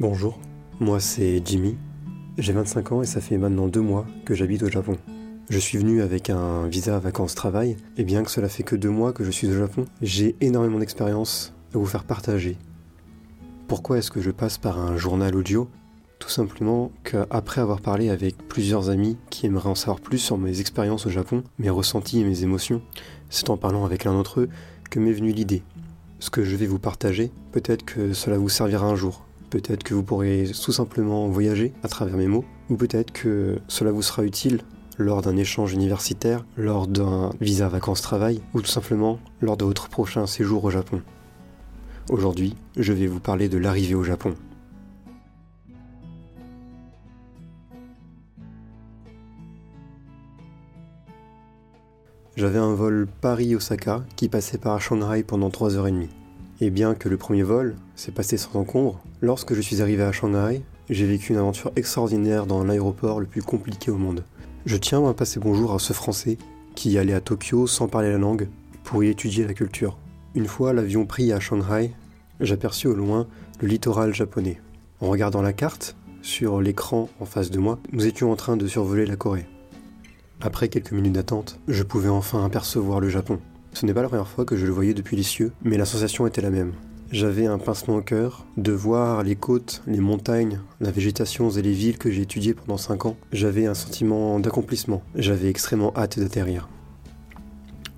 Bonjour, moi c'est Jimmy. J'ai 25 ans et ça fait maintenant deux mois que j'habite au Japon. Je suis venu avec un visa vacances-travail et bien que cela fait que deux mois que je suis au Japon, j'ai énormément d'expérience à vous faire partager. Pourquoi est-ce que je passe par un journal audio? Tout simplement qu'après avoir parlé avec plusieurs amis qui aimeraient en savoir plus sur mes expériences au Japon, mes ressentis et mes émotions, c'est en parlant avec l'un d'entre eux que m'est venue l'idée. Ce que je vais vous partager, peut-être que cela vous servira un jour. Peut-être que vous pourrez tout simplement voyager à travers mes mots, ou peut-être que cela vous sera utile lors d'un échange universitaire, lors d'un visa vacances-travail, ou tout simplement lors de votre prochain séjour au Japon. Aujourd'hui, je vais vous parler de l'arrivée au Japon. J'avais un vol Paris-Osaka qui passait par Shanghai pendant 3h30. Et bien que le premier vol s'est passé sans encombre, lorsque je suis arrivé à Shanghai, j'ai vécu une aventure extraordinaire dans l'aéroport le plus compliqué au monde. Je tiens à passer bonjour à ce Français qui allait à Tokyo sans parler la langue pour y étudier la culture. Une fois l'avion pris à Shanghai, j'aperçus au loin le littoral japonais. En regardant la carte, sur l'écran en face de moi, nous étions en train de survoler la Corée. Après quelques minutes d'attente, je pouvais enfin apercevoir le Japon. Ce n'est pas la première fois que je le voyais depuis les cieux, mais la sensation était la même. J'avais un pincement au cœur de voir les côtes, les montagnes, la végétation et les villes que j'ai étudiées pendant 5 ans. J'avais un sentiment d'accomplissement. J'avais extrêmement hâte d'atterrir.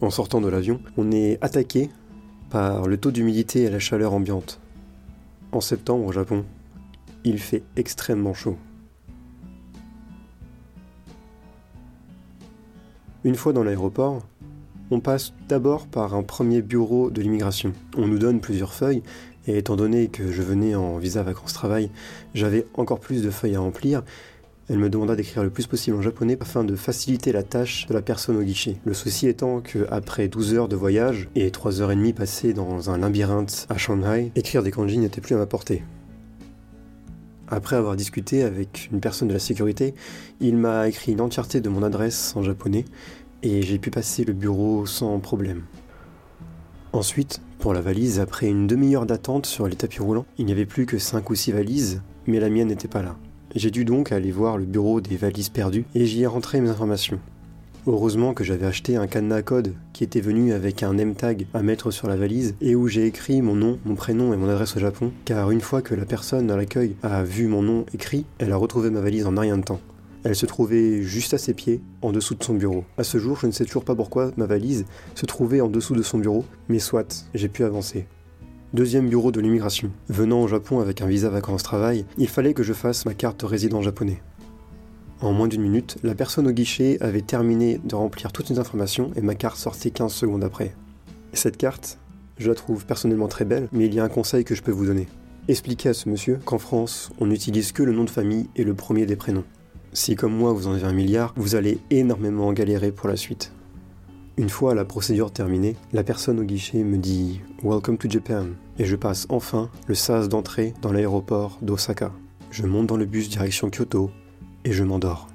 En sortant de l'avion, on est attaqué par le taux d'humidité et la chaleur ambiante. En septembre au Japon, il fait extrêmement chaud. Une fois dans l'aéroport, on passe d'abord par un premier bureau de l'immigration. On nous donne plusieurs feuilles, et étant donné que je venais en visa vacances-travail, j'avais encore plus de feuilles à remplir, elle me demanda d'écrire le plus possible en japonais afin de faciliter la tâche de la personne au guichet. Le souci étant que après 12 heures de voyage et 3 heures et demie passées dans un labyrinthe à Shanghai, écrire des kanji n'était plus à ma portée. Après avoir discuté avec une personne de la sécurité, il m'a écrit l'entièreté de mon adresse en japonais et j'ai pu passer le bureau sans problème. Ensuite, pour la valise, après une demi-heure d'attente sur les tapis roulants, il n'y avait plus que 5 ou 6 valises, mais la mienne n'était pas là. J'ai dû donc aller voir le bureau des valises perdues et j'y ai rentré mes informations. Heureusement que j'avais acheté un cadenas code qui était venu avec un name tag à mettre sur la valise et où j'ai écrit mon nom, mon prénom et mon adresse au Japon, car une fois que la personne à l'accueil a vu mon nom écrit, elle a retrouvé ma valise en rien de temps. Elle se trouvait juste à ses pieds, en dessous de son bureau. À ce jour, je ne sais toujours pas pourquoi ma valise se trouvait en dessous de son bureau, mais soit, j'ai pu avancer. Deuxième bureau de l'immigration. Venant au Japon avec un visa vacances-travail, il fallait que je fasse ma carte résident japonais. En moins d'une minute, la personne au guichet avait terminé de remplir toutes les informations et ma carte sortait 15 secondes après. cette carte, je la trouve personnellement très belle, mais il y a un conseil que je peux vous donner. Expliquez à ce monsieur qu'en France, on n'utilise que le nom de famille et le premier des prénoms. Si comme moi vous en avez un milliard, vous allez énormément galérer pour la suite. Une fois la procédure terminée, la personne au guichet me dit Welcome to Japan et je passe enfin le sas d'entrée dans l'aéroport d'Osaka. Je monte dans le bus direction Kyoto et je m'endors.